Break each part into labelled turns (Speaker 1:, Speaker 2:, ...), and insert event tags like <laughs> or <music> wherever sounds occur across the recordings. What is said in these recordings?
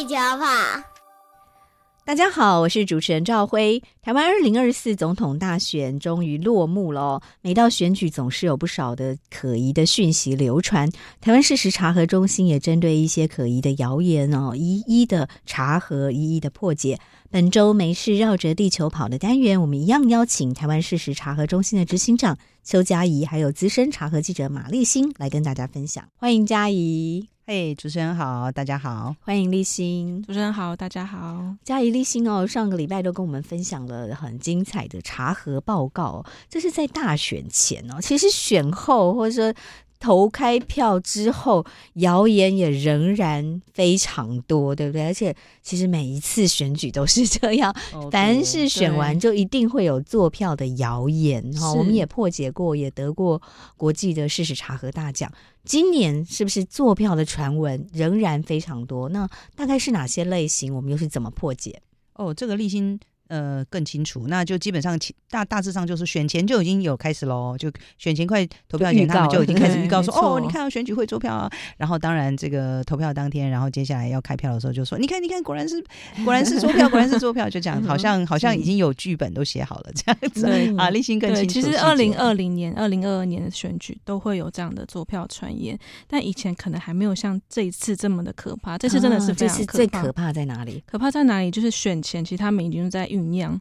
Speaker 1: 地球跑，
Speaker 2: 大家好，我是主持人赵辉。台湾二零二四总统大选终于落幕了，每到选举总是有不少的可疑的讯息流传。台湾事实查核中心也针对一些可疑的谣言哦，一一的查核，一一的破解。本周没事绕着地球跑的单元，我们一样邀请台湾事实查核中心的执行长邱佳怡，还有资深查核记者马立新来跟大家分享。欢迎佳怡。
Speaker 3: 嘿，主持人好，大家好，
Speaker 2: 欢迎立新。
Speaker 4: 主持人好，大家好。
Speaker 2: 嘉怡立新哦，上个礼拜都跟我们分享了很精彩的查核报告，这是在大选前哦，其实选后或者说。投开票之后，谣言也仍然非常多，对不对？而且其实每一次选举都是这样，哦、<laughs> 凡是选完就一定会有坐票的谣言哈。我们也破解过，也得过国际的事实查核大奖。今年是不是坐票的传闻仍然非常多？那大概是哪些类型？我们又是怎么破解？
Speaker 3: 哦，这个立新。呃，更清楚，那就基本上大大致上就是选前就已经有开始喽，就选前快投票前，他们就已经开始预告说，<laughs> 哦，你看到选举会作票啊，然后当然这个投票当天，然后接下来要开票的时候就说，你看，你看，果然是果然是作票，果然是作票，就这样，<laughs> 好像好像已经有剧本都写好了这样子。对啊，立新更清楚。
Speaker 4: 其实二零二零年、二零二二年的选举都会有这样的作票传言，但以前可能还没有像这一次这么的可怕。这次真的是非常可怕。
Speaker 2: 最可怕在哪里？
Speaker 4: 可怕在哪里？就是选前，其实他们已经在酝酿。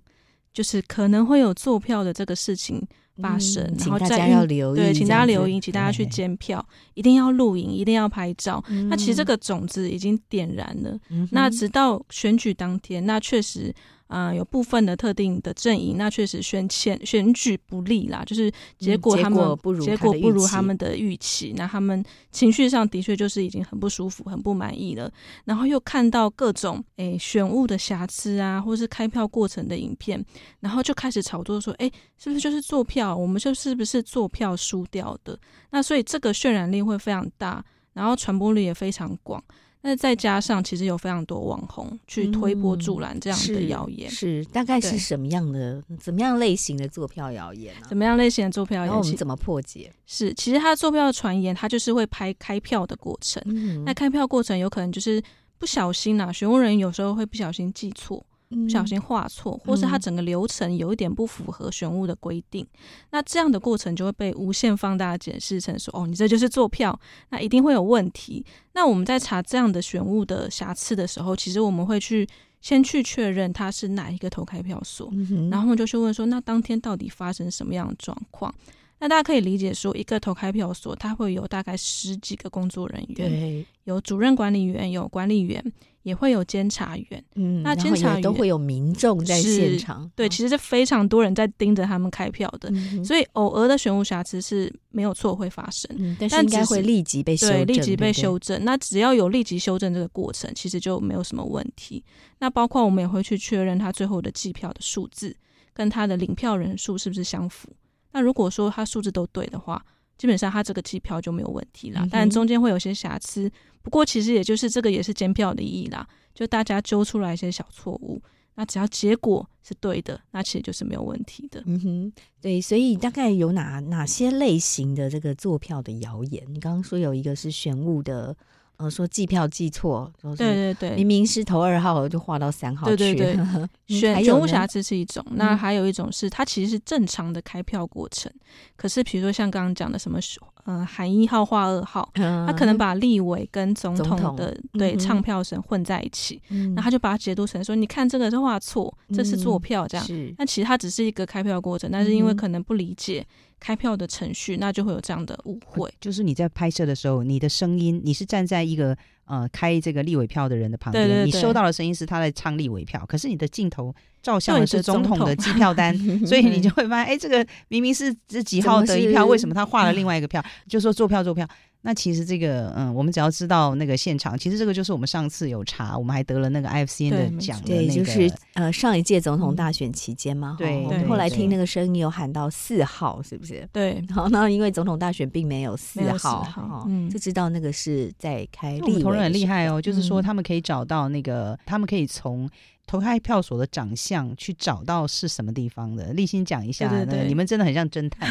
Speaker 4: 就是可能会有坐票的这个事情发生，
Speaker 2: 嗯、
Speaker 4: 然后
Speaker 2: 大家要留意，
Speaker 4: 对，请大家留意，请大家去监票，一定要录影，一定要拍照。
Speaker 2: 嗯、
Speaker 4: 那其实这个种子已经点燃了。
Speaker 2: 嗯、
Speaker 4: 那直到选举当天，那确实。啊、呃，有部分的特定的阵营，那确实选前选举不利啦，就是结果他们、嗯、结果不如结果不如他们的预期，那他们情绪上的确就是已经很不舒服、很不满意了。然后又看到各种诶选务的瑕疵啊，或是开票过程的影片，然后就开始炒作说，诶是不是就是坐票？我们就是不是坐票输掉的？那所以这个渲染力会非常大，然后传播率也非常广。那再加上，其实有非常多网红去推波助澜这样的谣言、嗯
Speaker 2: 是，是大概是什么样的、怎么样类型的坐票谣言？
Speaker 4: 怎么样类型的坐票谣言？
Speaker 2: 然后我们怎么破解？
Speaker 4: 是，其实他坐票的传言，他就是会拍开票的过程。
Speaker 2: 嗯、
Speaker 4: 那开票过程有可能就是不小心呐、啊，选务人员有时候会不小心记错。不小心画错，或是它整个流程有一点不符合选物的规定，嗯、那这样的过程就会被无限放大解释成说，哦，你这就是作票，那一定会有问题。那我们在查这样的选物的瑕疵的时候，其实我们会去先去确认他是哪一个投开票所，
Speaker 2: 嗯、
Speaker 4: 然后我们就去问说，那当天到底发生什么样的状况？那大家可以理解说，一个投开票所，它会有大概十几个工作人员，
Speaker 2: 对，
Speaker 4: 有主任管理员，有管理员。也会有监察员，
Speaker 2: 嗯，
Speaker 4: 那监察员
Speaker 2: 都会有民众在现场，
Speaker 4: 对，其实是非常多人在盯着他们开票的，
Speaker 2: 嗯、
Speaker 4: 所以偶尔的选务瑕疵是没有错会发生，
Speaker 2: 嗯、但是应该会立即被修正，
Speaker 4: 对，立即被修正。那只要有立即修正这个过程，其实就没有什么问题。那包括我们也会去确认他最后的计票的数字跟他的领票人数是不是相符。那如果说他数字都对的话，基本上他这个机票就没有问题了，但中间会有些瑕疵。不过其实也就是这个也是监票的意义啦，就大家揪出来一些小错误，那只要结果是对的，那其实就是没有问题的。
Speaker 2: 嗯哼，对，所以大概有哪哪些类型的这个坐票的谣言？你刚刚说有一个是选务的。呃，说计票计错，对
Speaker 4: 对对，
Speaker 2: 明明是投二号，就划到三号去。
Speaker 4: 对对对，<laughs> 选选务瑕疵是一种，
Speaker 2: 嗯、
Speaker 4: 那还有一种是它其实是正常的开票过程，可是比如说像刚刚讲的什么，呃，喊一号画二号，他、嗯、可能把立委跟总统的统对唱票声混在一起，
Speaker 2: 嗯、
Speaker 4: 然后他就把它解读成说，你看这个是画错，这是做票这样。
Speaker 2: 是，
Speaker 4: 那其实它只是一个开票过程，但是因为可能不理解。开票的程序，那就会有这样的误会。
Speaker 3: 就是你在拍摄的时候，你的声音，你是站在一个呃开这个立委票的人的旁边，
Speaker 4: 对对对，
Speaker 3: 你收到的声音是他在唱立委票，可是你的镜头照相的是总统的机票单，<laughs> 所以你就会发现，哎，这个明明是这几号的一票，为什么他画了另外一个票？就说做票做票。那其实这个，嗯，我们只要知道那个现场，其实这个就是我们上次有查，我们还得了那个 IFCN 的奖的、那个，
Speaker 2: 对，就是呃上一届总统大选期间嘛，
Speaker 3: 对，
Speaker 2: 我们后来听那个声音有喊到四号，是不是？
Speaker 4: 对，<laughs>
Speaker 2: 好，那因为总统大选并没有四号，
Speaker 4: 哈
Speaker 2: 嗯，就知道那个是在开立委。
Speaker 3: 我们同仁很厉害哦，就是说他们可以找到那个，嗯、他们可以从。投开票所的长相去找到是什么地方的？立新讲一下，对对对，你们真的很像 <laughs> 侦探。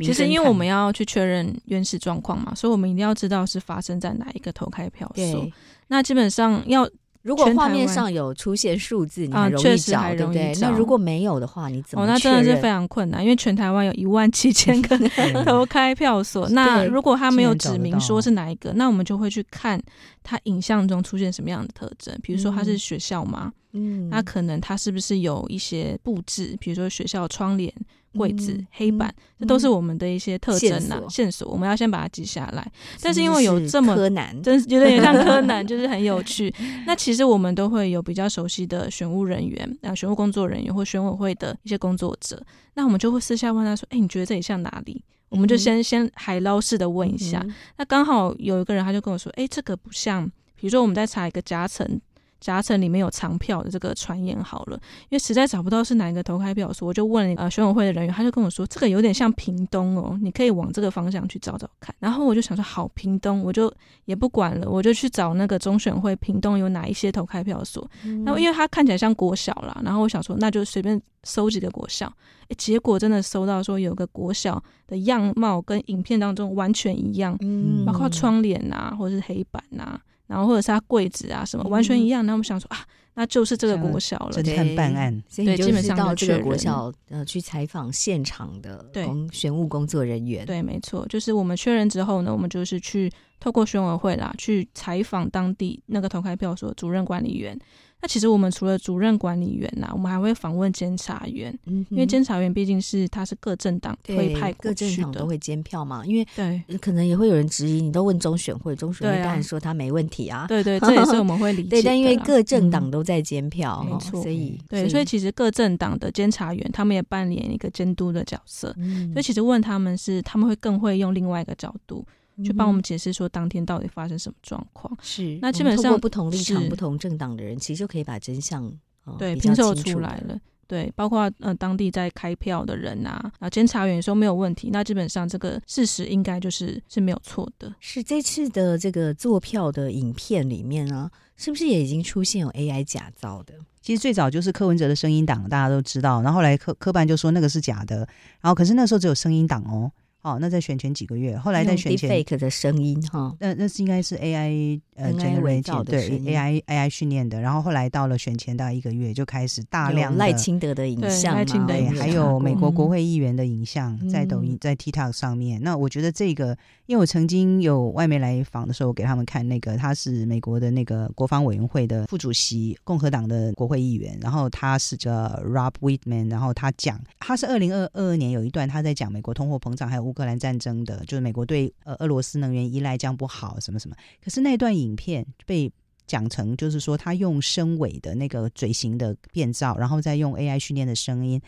Speaker 4: 其实因为我们要去确认原始状况嘛，所以我们一定要知道是发生在哪一个投开票所。那基本上要。
Speaker 2: 如果画面上有出现数字，你很容易找，啊、对不对？那如果没有的话，你怎么？哦，
Speaker 4: 那真的是非常困难，因为全台湾有一万七千个 <laughs> 投开票所。那如果他没有指明说是哪一个，那我们就会去看他影像中出现什么样的特征，比如说他是学校吗？嗯，那可能他是不是有一些布置，比如说学校窗帘。柜子、嗯、黑板，这都是我们的一些特征呐、啊、线索，我们要先把它记下来。但是因为有这么
Speaker 2: 柯南，
Speaker 4: 真觉得有点像柯南，<laughs> 就是很有趣。<laughs> 那其实我们都会有比较熟悉的选务人员啊，选务工作人员或选委会的一些工作者。那我们就会私下问他说：“哎、欸，你觉得这里像哪里？”我们就先、嗯、先海捞式的问一下。嗯、那刚好有一个人他就跟我说：“哎、欸，这个不像。”比如说我们在查一个夹层。夹层里面有藏票的这个传言好了，因为实在找不到是哪一个投开票所，我就问呃选委会的人员，他就跟我说这个有点像屏东哦，你可以往这个方向去找找看。然后我就想说好，屏东我就也不管了，我就去找那个中选会屏东有哪一些投开票所。那、嗯、因为它看起来像国小啦，然后我想说那就随便搜几个国小，诶，结果真的搜到说有个国小的样貌跟影片当中完全一样，嗯，包括窗帘啊或者是黑板啊。然后或者是他柜子啊什么完全一样，那我们想说啊，那就是这个国小了。
Speaker 3: 侦探办案，
Speaker 2: 对，基本上到这个国小呃去采访现场的对。选务工作人员。
Speaker 4: 对，没错，就是我们确认之后呢，我们就是去透过选委会啦，去采访当地那个投开票所主任管理员。那其实我们除了主任管理员呐、啊，我们还会访问监察员，嗯、因为监察员毕竟是他是各政党会派各政党都
Speaker 2: 会监票嘛。因为对，可能也会有人质疑，你都问中选会，中选会当然说他没问题啊。
Speaker 4: 对对，这也是我们会理 <laughs> 解的。
Speaker 2: 对，但因为各政党都在监票，没错，所以
Speaker 4: 对，所以其实各政党的监察员他们也扮演一个监督的角色。嗯、所以其实问他们是，他们会更会用另外一个角度。去帮我们解释说当天到底发生什么状况。是，那基本上
Speaker 2: 不同立场、不同政党的人，其实就可以把真相、哦、
Speaker 4: 对拼凑出来了。对，包括呃当地在开票的人啊，啊监察员说没有问题，那基本上这个事实应该就是是没有错的。
Speaker 2: 是这次的这个作票的影片里面啊，是不是也已经出现有 AI 假造的？
Speaker 3: 其实最早就是柯文哲的声音档，大家都知道，然后后来科科办就说那个是假的，然后可是那时候只有声音档哦。哦，那在选前几个月，后来在选前
Speaker 2: fake 的声音哈，
Speaker 3: 那那是应该是 AI 呃 generated 对 AI AI 训练的，然后后来到了选前大概一个月就开始大量
Speaker 2: 赖清德的影像嘛，
Speaker 3: 对，还有美国国会议员的影像在抖音在 TikTok 上面。嗯、那我觉得这个，因为我曾经有外媒来访的时候，我给他们看那个他是美国的那个国防委员会的副主席，共和党的国会议员，然后他是叫 Rob Wittman，然后他讲他是二零二二年有一段他在讲美国通货膨胀还有。乌克兰战争的，就是美国对呃俄罗斯能源依赖将不好什么什么。可是那段影影片被讲成，就是说他用声尾的那个嘴型的变造，然后再用 AI 训练的声音，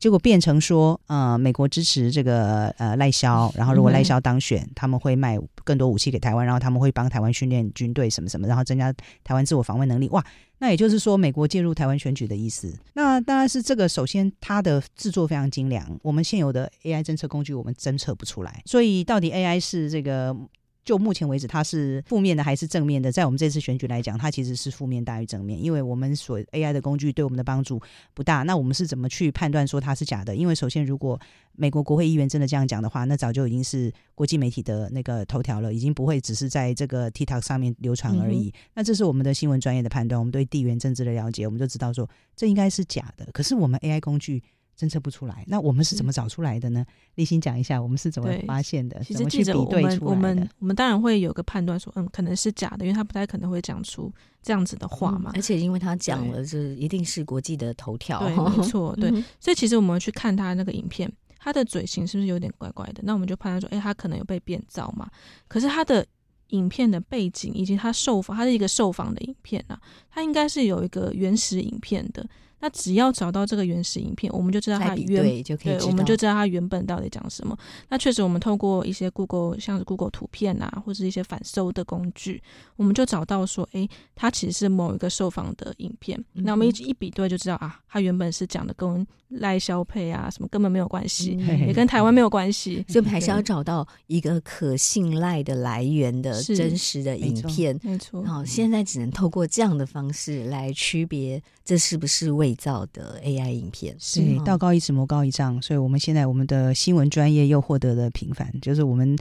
Speaker 3: 结果变成说，呃，美国支持这个呃赖萧，然后如果赖萧当选，他们会卖更多武器给台湾，然后他们会帮台湾训练军队什么什么，然后增加台湾自我防卫能力。哇！那也就是说，美国介入台湾选举的意思。那当然是这个。首先，它的制作非常精良。我们现有的 AI 侦测工具，我们侦测不出来。所以，到底 AI 是这个？就目前为止，它是负面的还是正面的？在我们这次选举来讲，它其实是负面大于正面，因为我们所 AI 的工具对我们的帮助不大。那我们是怎么去判断说它是假的？因为首先，如果美国国会议员真的这样讲的话，那早就已经是国际媒体的那个头条了，已经不会只是在这个 TikTok 上面流传而已。嗯、那这是我们的新闻专业的判断，我们对地缘政治的了解，我们就知道说这应该是假的。可是我们 AI 工具。侦测不出来，那我们是怎么找出来的呢？立新讲一下，我们是怎么发现的？
Speaker 4: 其实记者，我们我们我们当然会有个判断，说嗯，可能是假的，因为他不太可能会讲出这样子的话嘛。
Speaker 2: 嗯、而且因为他讲了，这一定是国际的头条，
Speaker 4: 对，没错，对。所以其实我们去看他那个影片，他的嘴型是不是有点怪怪的？那我们就判断说，哎、欸，他可能有被变造嘛。可是他的影片的背景以及他受访，他是一个受访的影片啊，他应该是有一个原始影片的。那只要找到这个原始影片，我们就知道它原
Speaker 2: 对就可以，
Speaker 4: 对，我们就知道它原本到底讲什么。那确实，我们透过一些 Google 像是 Google 图片啊，或者一些反搜的工具，我们就找到说，哎，它其实是某一个受访的影片。嗯、那我们一一比对就知道啊，它原本是讲的跟赖萧配啊什么根本没有关系，嗯、也跟台湾没有关系，
Speaker 2: 所以我们还是要找到一个可信赖的来源的真实的影片。
Speaker 4: 没错，
Speaker 2: 好，现在只能透过这样的方式来区别这是不是伪造的 AI 影片。
Speaker 3: 是道高一尺，魔高一丈，所以我们现在我们的新闻专业又获得了平凡，就是我们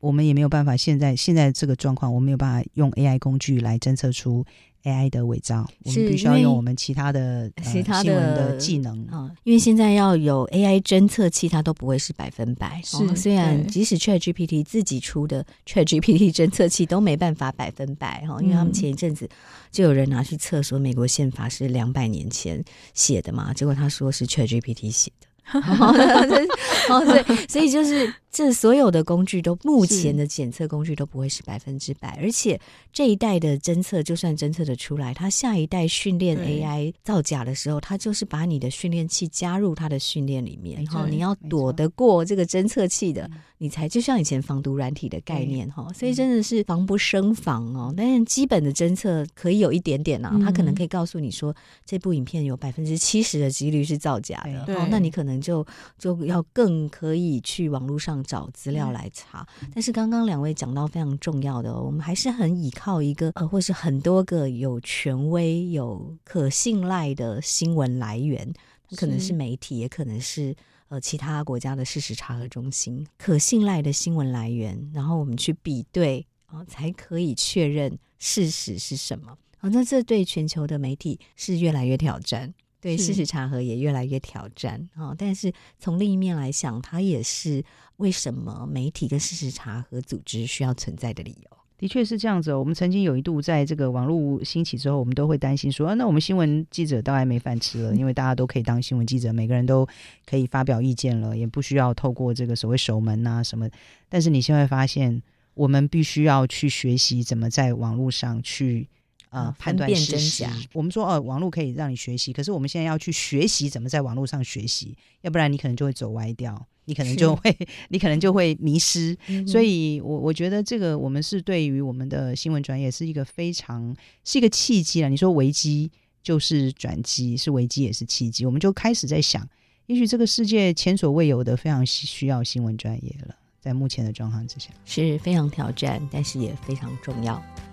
Speaker 3: 我们也没有办法，现在现在这个状况，我没有办法用 AI 工具来侦测出。AI 的伪造，我们必须要用我们其他的其他的、技能
Speaker 2: 啊，因为现在要有 AI 侦测器，它都不会是百分百。是，哦、虽然即使 ChatGPT 自己出的 ChatGPT 侦测器都没办法百分百哈，因为他们前一阵子就有人拿去测，说美国宪法是两百年前写的嘛，结果他说是 ChatGPT 写的。<laughs> 哦，所以 <laughs> 所以就是这所有的工具都目前的检测工具都不会是百分之百，而且这一代的侦测就算侦测的出来，它下一代训练 AI 造假的时候，它就是把你的训练器加入它的训练里面，然后你要躲得过这个侦测器的，你才就像以前防毒软体的概念哈，所以真的是防不胜防哦。但是基本的侦测可以有一点点啊，它可能可以告诉你说这部影片有百分之七十的几率是造假的，哦，那你可能。就就要更可以去网络上找资料来查，但是刚刚两位讲到非常重要的，我们还是很依靠一个呃，或是很多个有权威、有可信赖的新闻来源，可能是媒体，也可能是呃其他国家的事实查核中心，可信赖的新闻来源，然后我们去比对啊，才可以确认事实是什么。啊。那这对全球的媒体是越来越挑战。对，事实查核也越来越挑战啊！但是从另一面来想，它也是为什么媒体跟事实查核组织需要存在的理由。
Speaker 3: 的确是这样子。我们曾经有一度在这个网络兴起之后，我们都会担心说：啊，那我们新闻记者当然没饭吃了，因为大家都可以当新闻记者，每个人都可以发表意见了，也不需要透过这个所谓守门啊什么。但是你现在发现，我们必须要去学习怎么在网络上去。呃，判断真假。我们说，哦，网络可以让你学习，可是我们现在要去学习怎么在网络上学习，要不然你可能就会走歪掉，你可能就会，<laughs> 你可能就会迷失。嗯、所以我我觉得这个我们是对于我们的新闻专业是一个非常是一个契机了。你说危机就是转机，是危机也是契机，我们就开始在想，也许这个世界前所未有的非常需要新闻专业了。在目前的状况之下，
Speaker 2: 是非常挑战，但是也非常重要。